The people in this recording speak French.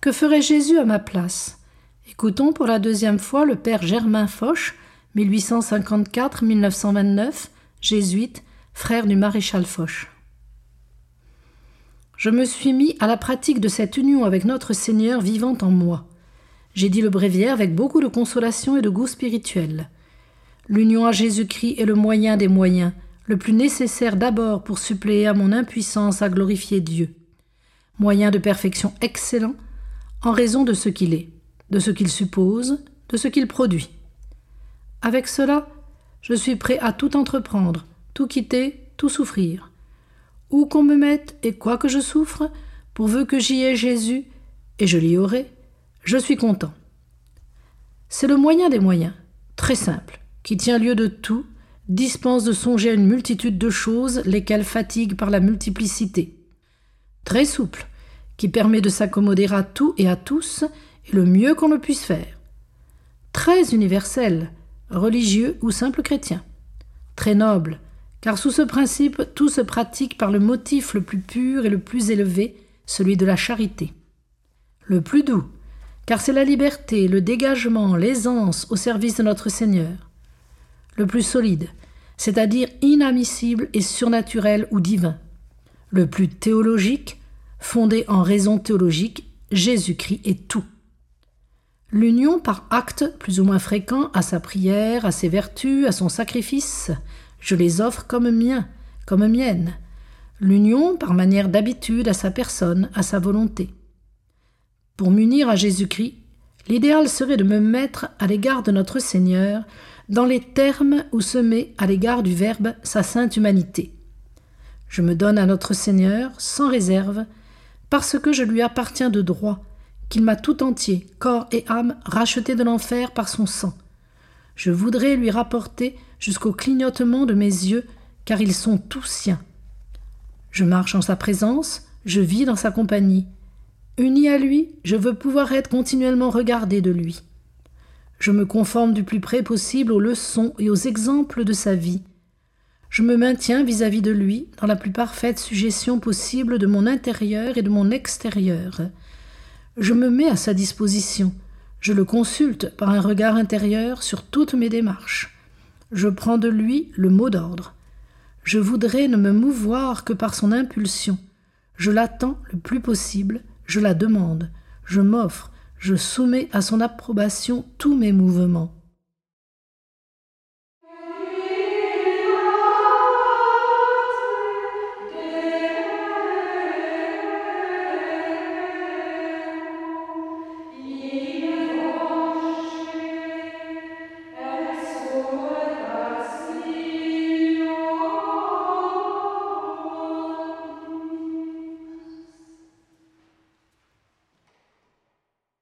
Que ferait Jésus à ma place? Écoutons pour la deuxième fois le père Germain Foch, 1854-1929, jésuite, frère du maréchal Foch. Je me suis mis à la pratique de cette union avec notre Seigneur vivant en moi. J'ai dit le bréviaire avec beaucoup de consolation et de goût spirituel. L'union à Jésus-Christ est le moyen des moyens, le plus nécessaire d'abord pour suppléer à mon impuissance à glorifier Dieu. Moyen de perfection excellent, en raison de ce qu'il est, de ce qu'il suppose, de ce qu'il produit. Avec cela, je suis prêt à tout entreprendre, tout quitter, tout souffrir. Où qu'on me mette et quoi que je souffre, pourvu que j'y ai Jésus, et je l'y aurai, je suis content. C'est le moyen des moyens, très simple, qui tient lieu de tout, dispense de songer à une multitude de choses, lesquelles fatiguent par la multiplicité. Très souple, qui permet de s'accommoder à tout et à tous, et le mieux qu'on le puisse faire. Très universel, religieux ou simple chrétien. Très noble, car sous ce principe tout se pratique par le motif le plus pur et le plus élevé, celui de la charité. Le plus doux, car c'est la liberté, le dégagement, l'aisance au service de notre Seigneur. Le plus solide, c'est-à-dire inadmissible et surnaturel ou divin. Le plus théologique, fondé en raison théologique, Jésus-Christ est tout. L'union par acte plus ou moins fréquent à sa prière, à ses vertus, à son sacrifice, je les offre comme miens, comme miennes. L'union par manière d'habitude à sa personne, à sa volonté. Pour m'unir à Jésus-Christ, l'idéal serait de me mettre à l'égard de notre Seigneur dans les termes où se met à l'égard du Verbe sa sainte humanité. Je me donne à notre Seigneur sans réserve, parce que je lui appartiens de droit, qu'il m'a tout entier, corps et âme, racheté de l'enfer par son sang. Je voudrais lui rapporter jusqu'au clignotement de mes yeux, car ils sont tous siens. Je marche en sa présence, je vis dans sa compagnie. Uni à lui, je veux pouvoir être continuellement regardé de lui. Je me conforme du plus près possible aux leçons et aux exemples de sa vie, je me maintiens vis-à-vis de lui dans la plus parfaite suggestion possible de mon intérieur et de mon extérieur. Je me mets à sa disposition, je le consulte par un regard intérieur sur toutes mes démarches. Je prends de lui le mot d'ordre. Je voudrais ne me mouvoir que par son impulsion. Je l'attends le plus possible, je la demande, je m'offre, je soumets à son approbation tous mes mouvements.